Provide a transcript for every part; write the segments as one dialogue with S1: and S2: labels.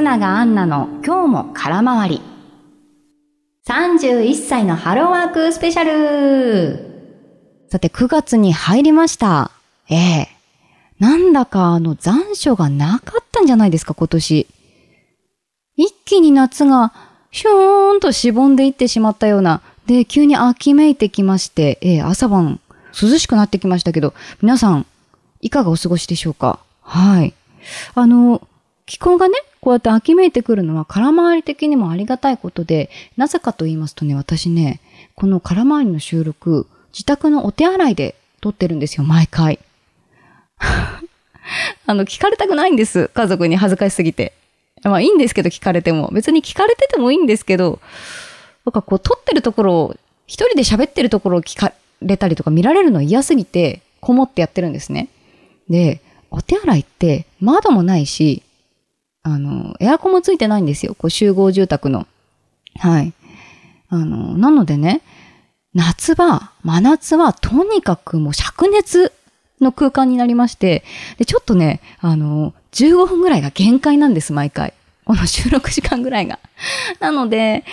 S1: 松永アンナの今日も空回り。31歳のハローワークスペシャルさて9月に入りました。ええなんだかあの残暑がなかったんじゃないですか今年。一気に夏がひょーんとしぼんでいってしまったような、で、急に秋めいてきまして、ええ朝晩涼しくなってきましたけど、皆さん、いかがお過ごしでしょうか？はい。あの、気候がね、こうやって秋めいてくるのは空回り的にもありがたいことで、なぜかと言いますとね、私ね、この空回りの収録、自宅のお手洗いで撮ってるんですよ、毎回。あの、聞かれたくないんです。家族に恥ずかしすぎて。まあいいんですけど、聞かれても。別に聞かれててもいいんですけど、なんかこう、撮ってるところを、一人で喋ってるところを聞かれたりとか見られるの嫌すぎて、こもってやってるんですね。で、お手洗いって窓もないし、あの、エアコンもついてないんですよ。こう集合住宅の。はい。あの、なのでね、夏場、真夏はとにかくもう灼熱の空間になりまして、で、ちょっとね、あの、15分ぐらいが限界なんです、毎回。この収録時間ぐらいが。なので、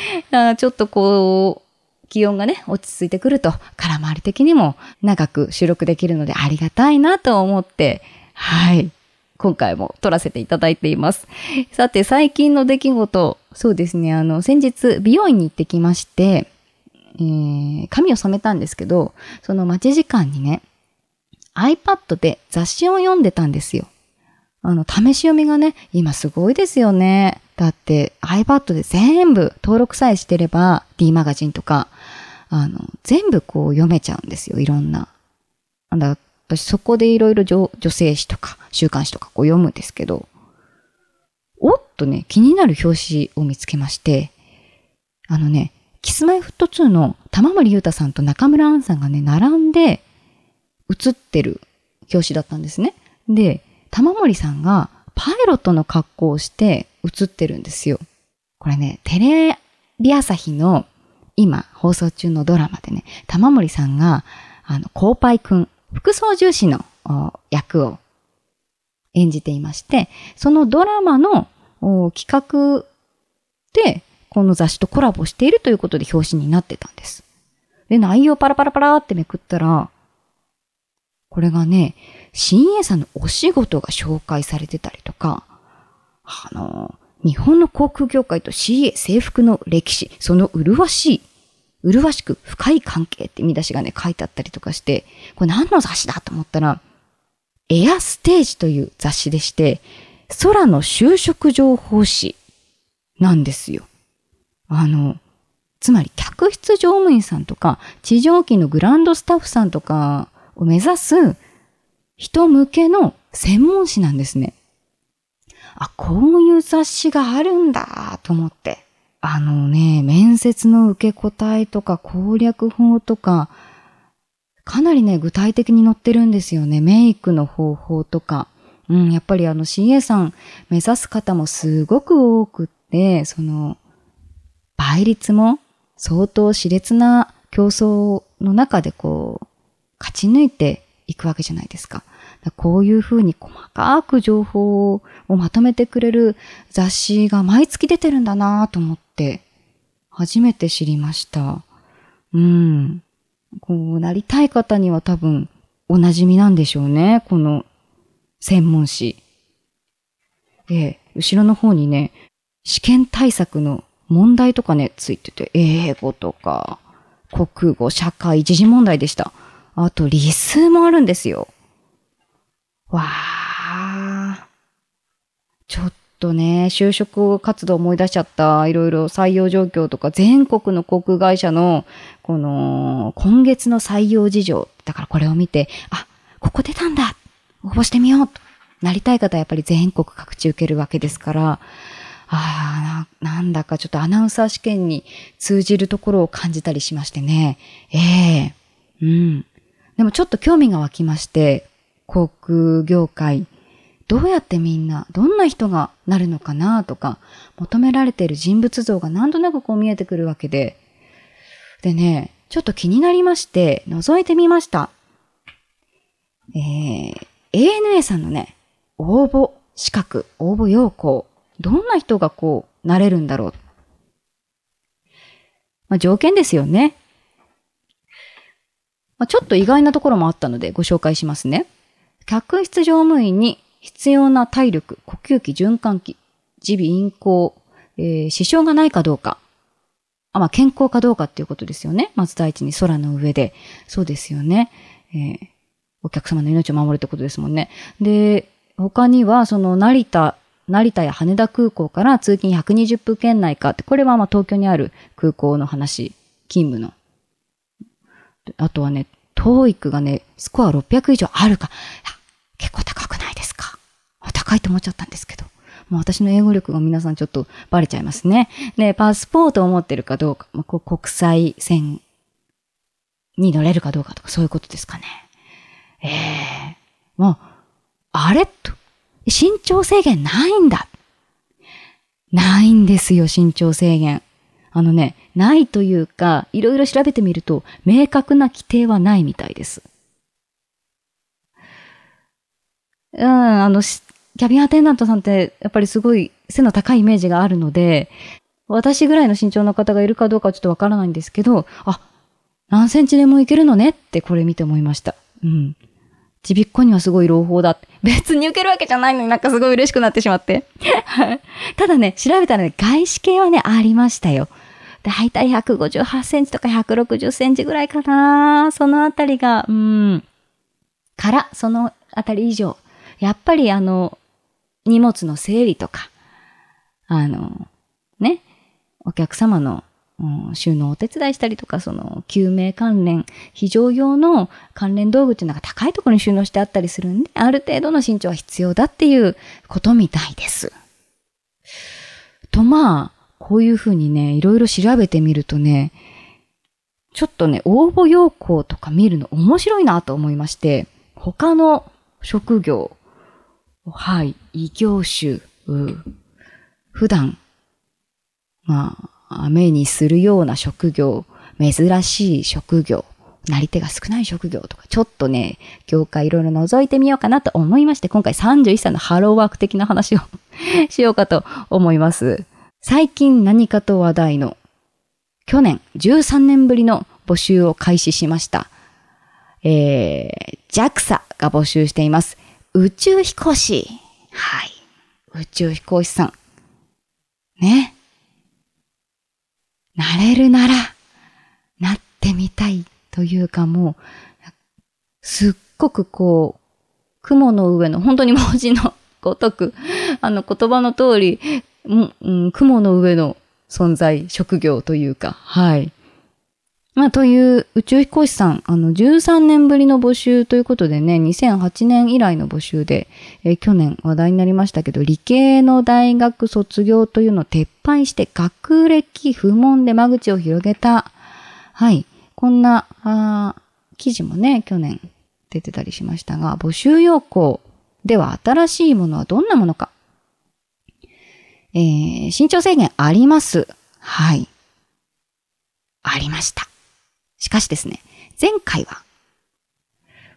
S1: ちょっとこう、気温がね、落ち着いてくると、空回り的にも長く収録できるのでありがたいなと思って、はい。今回も撮らせていただいています。さて、最近の出来事、そうですね、あの、先日、美容院に行ってきまして、えー、髪を染めたんですけど、その待ち時間にね、iPad で雑誌を読んでたんですよ。あの、試し読みがね、今すごいですよね。だって iPad で全部登録さえしてれば D マガジンとか、あの、全部こう読めちゃうんですよ。いろんな。だ私そこでいろいろ女性誌とか週刊誌とかこう読むんですけど、おっとね、気になる表紙を見つけまして、あのね、キスマイフット2の玉森裕太さんと中村アンさんがね、並んで写ってる表紙だったんですね。で、玉森さんがパイロットの格好をして写ってるんですよ。これね、テレビ朝日の今放送中のドラマでね、玉森さんが、あの、コーパイくん副操縦士の役を演じていまして、そのドラマの企画で、この雑誌とコラボしているということで表紙になってたんです。で、内容パラパラパラってめくったら、これがね、新栄さんのお仕事が紹介されてたりとか、あの、日本の航空業界と CA 制服の歴史、その麗しい麗しく深い関係って見出しがね、書いてあったりとかして、これ何の雑誌だと思ったら、エアステージという雑誌でして、空の就職情報誌なんですよ。あの、つまり客室乗務員さんとか、地上機のグランドスタッフさんとかを目指す人向けの専門誌なんですね。あ、こういう雑誌があるんだと思って。あのね、面接の受け答えとか攻略法とか、かなりね、具体的に載ってるんですよね。メイクの方法とか。うん、やっぱりあの CA さん目指す方もすごく多くって、その、倍率も相当熾烈な競争の中でこう、勝ち抜いていくわけじゃないですか。こういうふうに細かく情報をまとめてくれる雑誌が毎月出てるんだなと思ってって、初めて知りました。うん。こうなりたい方には多分お馴染みなんでしょうね。この専門誌。え後ろの方にね、試験対策の問題とかね、ついてて、英語とか、国語、社会、時事問題でした。あと、理数もあるんですよ。わあ。ちょっとね、就職活動思い出しちゃった。いろいろ採用状況とか、全国の航空会社の、この、今月の採用事情。だからこれを見て、あ、ここ出たんだ応募してみようと。なりたい方はやっぱり全国各地受けるわけですから、ああ、なんだかちょっとアナウンサー試験に通じるところを感じたりしましてね。ええー、うん。でもちょっと興味が湧きまして、航空業界、どうやってみんな、どんな人がなるのかなとか、求められている人物像がなんとなくこう見えてくるわけで。でね、ちょっと気になりまして、覗いてみました。えー、ANA さんのね、応募資格、応募要項どんな人がこう、なれるんだろう。まあ、条件ですよね。まあ、ちょっと意外なところもあったのでご紹介しますね。客室乗務員に必要な体力、呼吸器、循環器、耳鼻咽喉、えー、支障がないかどうか。あ、まあ、健康かどうかっていうことですよね。まず第一に空の上で。そうですよね。えー、お客様の命を守るってことですもんね。で、他には、その成田、成田や羽田空港から通勤120分圏内かって、これはまあ東京にある空港の話、勤務の。あとはね、TOEIC がね、スコア600以上あるか。結構高くない？高いと思っちゃったんですけど。もう私の英語力が皆さんちょっとバレちゃいますね。で、パスポートを持ってるかどうか、まあ、こう国際線に乗れるかどうかとかそういうことですかね。ええー、もう、あれと、身長制限ないんだ。ないんですよ、身長制限。あのね、ないというか、いろいろ調べてみると、明確な規定はないみたいです。うん、あの、キャビンアテンダントさんってやっぱりすごい背の高いイメージがあるので、私ぐらいの身長の方がいるかどうかはちょっとわからないんですけど、あ、何センチでもいけるのねってこれ見て思いました。うん。ちびっこにはすごい朗報だって。別に受けるわけじゃないのになんかすごい嬉しくなってしまって。ただね、調べたらね、外資系はね、ありましたよ。だいたい158センチとか160センチぐらいかなそのあたりが、うん。から、そのあたり以上。やっぱりあの、荷物の整理とか、あの、ね、お客様の、うん、収納をお手伝いしたりとか、その、救命関連、非常用の関連道具っていうのが高いところに収納してあったりするんで、ある程度の身長は必要だっていうことみたいです。と、まあ、こういうふうにね、いろいろ調べてみるとね、ちょっとね、応募要項とか見るの面白いなと思いまして、他の職業、はい、異業種、普段、まあ、目にするような職業、珍しい職業、なり手が少ない職業とか、ちょっとね、業界いろいろ覗いてみようかなと思いまして、今回31歳のハローワーク的な話を しようかと思います。最近何かと話題の、去年13年ぶりの募集を開始しました。えー、JAXA が募集しています。宇宙飛行士。はい。宇宙飛行士さん。ね。なれるなら、なってみたいというかもう、すっごくこう、雲の上の、本当に文字のごとく、あの言葉の通り、うん、雲の上の存在、職業というか、はい。まあ、という宇宙飛行士さん、あの、13年ぶりの募集ということでね、2008年以来の募集で、えー、去年話題になりましたけど、理系の大学卒業というのを撤廃して、学歴不問で間口を広げた、はい、こんな、あ記事もね、去年出てたりしましたが、募集要項では新しいものはどんなものか。えー、身長制限あります。はい。ありました。しかしですね、前回は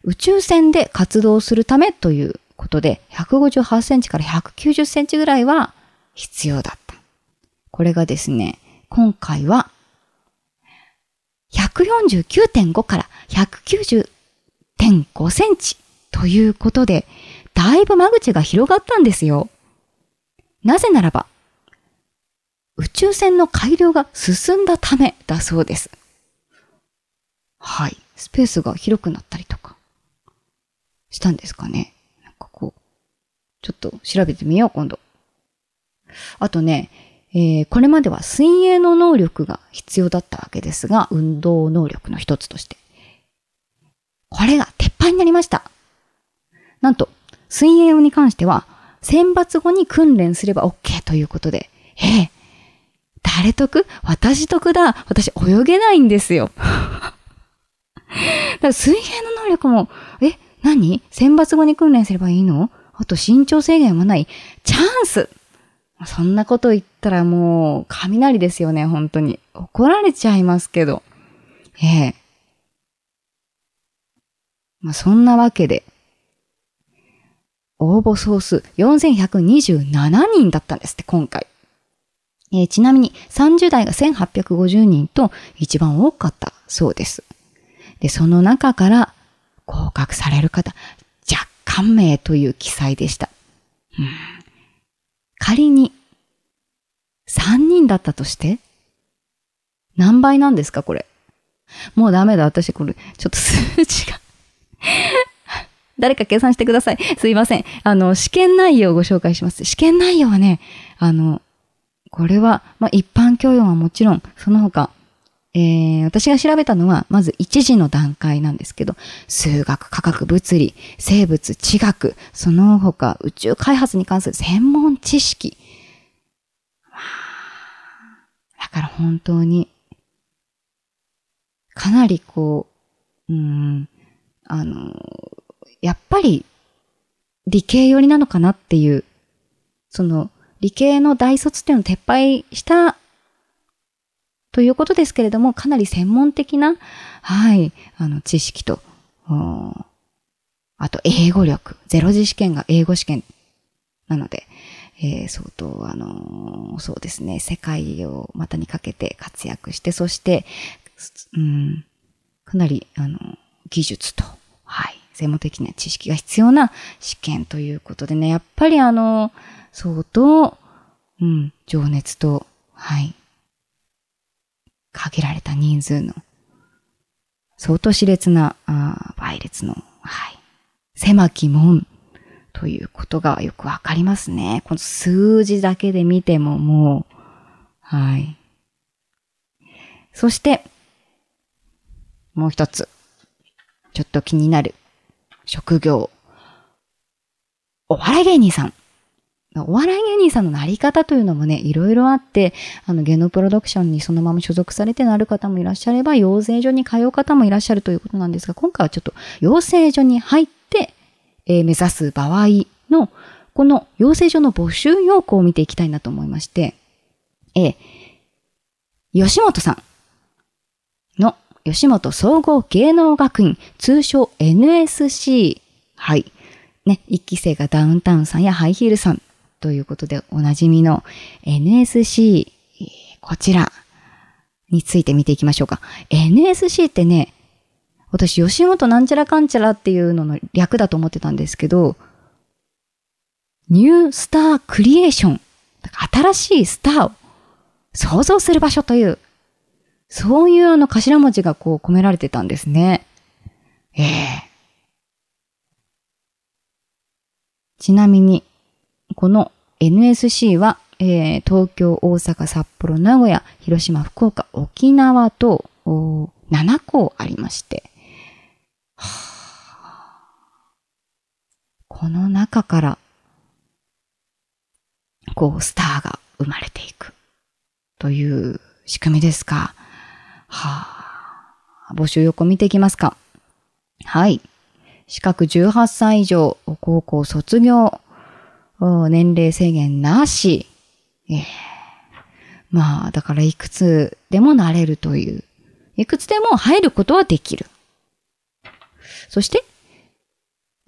S1: 宇宙船で活動するためということで、158センチから190センチぐらいは必要だった。これがですね、今回は149.5から190.5センチということで、だいぶ間口が広がったんですよ。なぜならば、宇宙船の改良が進んだためだそうです。はい。スペースが広くなったりとか、したんですかね。なんかこう、ちょっと調べてみよう、今度。あとね、えー、これまでは水泳の能力が必要だったわけですが、運動能力の一つとして。これが鉄板になりました。なんと、水泳に関しては、選抜後に訓練すれば OK ということで、ええ誰得？私得だ私泳げないんですよ。から水泳の能力も、え、何？選抜後に訓練すればいいの？あと身長制限はない？チャンスそんなこと言ったらもう、雷ですよね、本当に。怒られちゃいますけど。ええまあ、そんなわけで、応募総数4127人だったんですって、今回。えー、ちなみに30代が1850人と一番多かったそうです。で、その中から合格される方、若干名という記載でした。うん、仮に3人だったとして何倍なんですかこれ。もうダメだ。私これ、ちょっと数字が 誰か計算してください。すいません。あの、試験内容をご紹介します。試験内容はね、あの、これは、まあ、一般教養はもちろん、その他、えー、私が調べたのは、まず一次の段階なんですけど、数学、科学、物理、生物、地学、その他、宇宙開発に関する専門知識。だから本当に、かなりこう、うん、あの、やっぱり理系寄りなのかなっていう、その理系の大卒っていうのを撤廃したということですけれども、かなり専門的な、はい、あの、知識と、あと、英語力。ゼロ次試験が英語試験なので、えー、相当、あのー、そうですね、世界を股にかけて活躍して、そして、うん、かなり、あの、技術と、はい、専門的な知識が必要な試験ということでね、やっぱりあの、相当、うん、情熱と、はい、限られた人数の、相当熾烈な、あ倍率の、はい、狭き門ということがよくわかりますね。この数字だけで見てももう、はい。そして、もう一つ、ちょっと気になる職業。お笑い芸人さん。お笑い芸人さんのなり方というのもね、いろいろあって、あの、芸能プロダクションにそのまま所属されてなる方もいらっしゃれば、養成所に通う方もいらっしゃるということなんですが、今回はちょっと養成所に入って、えー、目指す場合の、この養成所の募集要項を見ていきたいなと思いまして、えー、吉本さんの吉本総合芸能学院、通称 NSC。はい。ね、一期生がダウンタウンさんやハイヒールさんということでおなじみの NSC、こちらについて見ていきましょうか。NSC ってね、私吉本なんちゃらかんちゃらっていうのの略だと思ってたんですけど、ニュースタークリエーション。新しいスターを想像する場所というそういうあの頭文字がこう込められてたんですね。ええちなみに、この NSC は、えー、東京、大阪、札幌、名古屋、広島、福岡、沖縄と7校ありまして、この中から、こう、スターが生まれていくという仕組みですか。はあ、募集横見ていきますか。はい。資格18歳以上、高校卒業、年齢制限なし。えー、まあ、だからいくつでもなれるという。いくつでも入ることはできる。そして、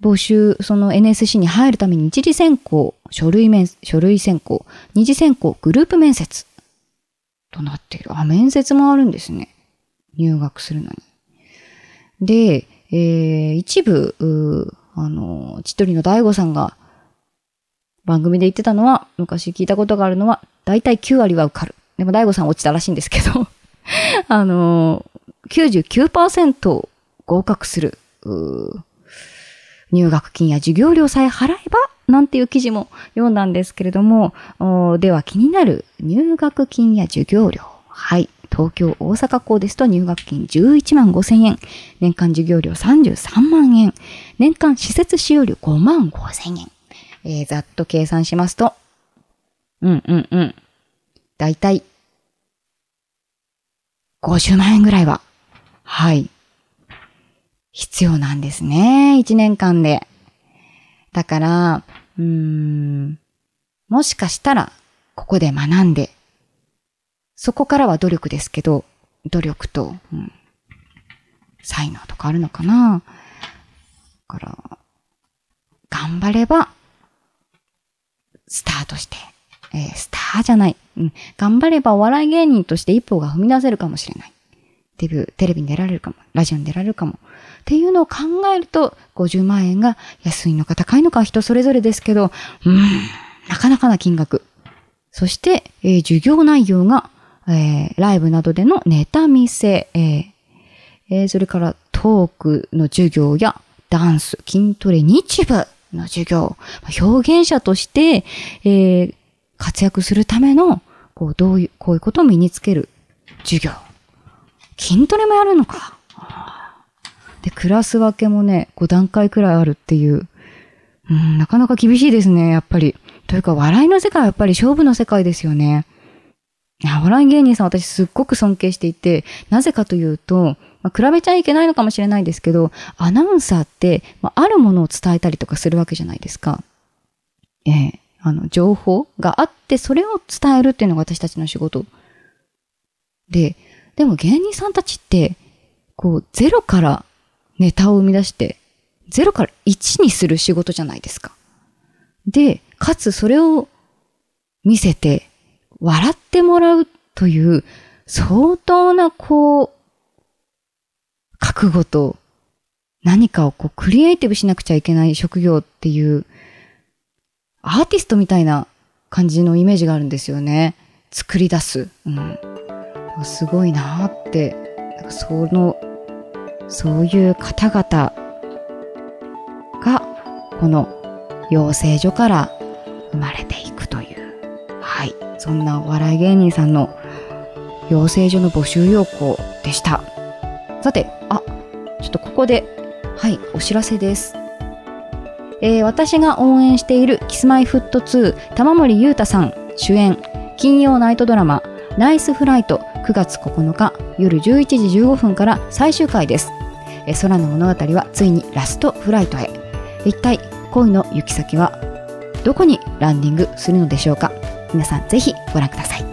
S1: 募集、その NSC に入るために一次選考、書類面、書類選考、二次選考、グループ面接となっている。あ、面接もあるんですね。入学するのに。で、えー、一部、あの、千鳥の大悟さんが番組で言ってたのは、昔聞いたことがあるのは、だいたい9割は受かる。でも大悟さん落ちたらしいんですけど、あのー、99%合格する。入学金や授業料さえ払えば、なんていう記事も読んだんですけれども、では気になる入学金や授業料。はい。東京、大阪校ですと入学金11万5千円、年間授業料33万円、年間施設使用料5万5千円。えー、ざっと計算しますと、うんうんうん。だいたい50万円ぐらいは、はい、必要なんですね。1年間で。だから、うーん、もしかしたら、ここで学んで、そこからは努力ですけど、努力と、うん、才能とかあるのかな。だから、頑張ればスタートして、えースターじゃない、うん、頑張ればお笑い芸人として一歩が踏み出せるかもしれない。デビュー、テレビに出られるかも、ラジオに出られるかも。っていうのを考えると、50万円が安いのか高いのかは人それぞれですけど、うん、なかなかな金額。そして、えー授業内容が、えーライブなどでのネタ見せ、えーえーそれからトークの授業やダンス、筋トレ、日舞の授業、表現者として、えー活躍するための、こう、どういう、こういうことを身につける授業。筋トレもやるのか。で、クラス分けもね、5段階くらいあるっていう。うん、なかなか厳しいですね、やっぱり。というか、笑いの世界はやっぱり勝負の世界ですよね。いや笑い芸人さん私すっごく尊敬していて、なぜかというと、まあ、比べちゃいけないのかもしれないですけど、アナウンサーって、まあ、あるものを伝えたりとかするわけじゃないですか。ええあの、情報があって、それを伝えるっていうのが私たちの仕事。で、でも芸人さんたちって、こう、ゼロからネタを生み出して、ゼロから1にする仕事じゃないですか。で、かつそれを見せて、笑ってもらうという、相当な、こう、覚悟と、何かをこう、クリエイティブしなくちゃいけない職業っていう、アーティストみたいな感じのイメージがあるんですよね。作り出す。うん。すごいなーって、なんかその、そういう方々が、この養成所から生まれていく。そんなお笑い芸人さんの養成所の募集要項でした。さて、あ、ちょっとここで、はい、お知らせです。えー私が応援しているキスマイフット2玉森裕太さん主演金曜ナイトドラマナイスフライト9月9日夜11時15分から最終回です。えー空の物語はついにラストフライトへ。一体恋の行き先はどこにランディングするのでしょうか？皆さんぜひご覧ください。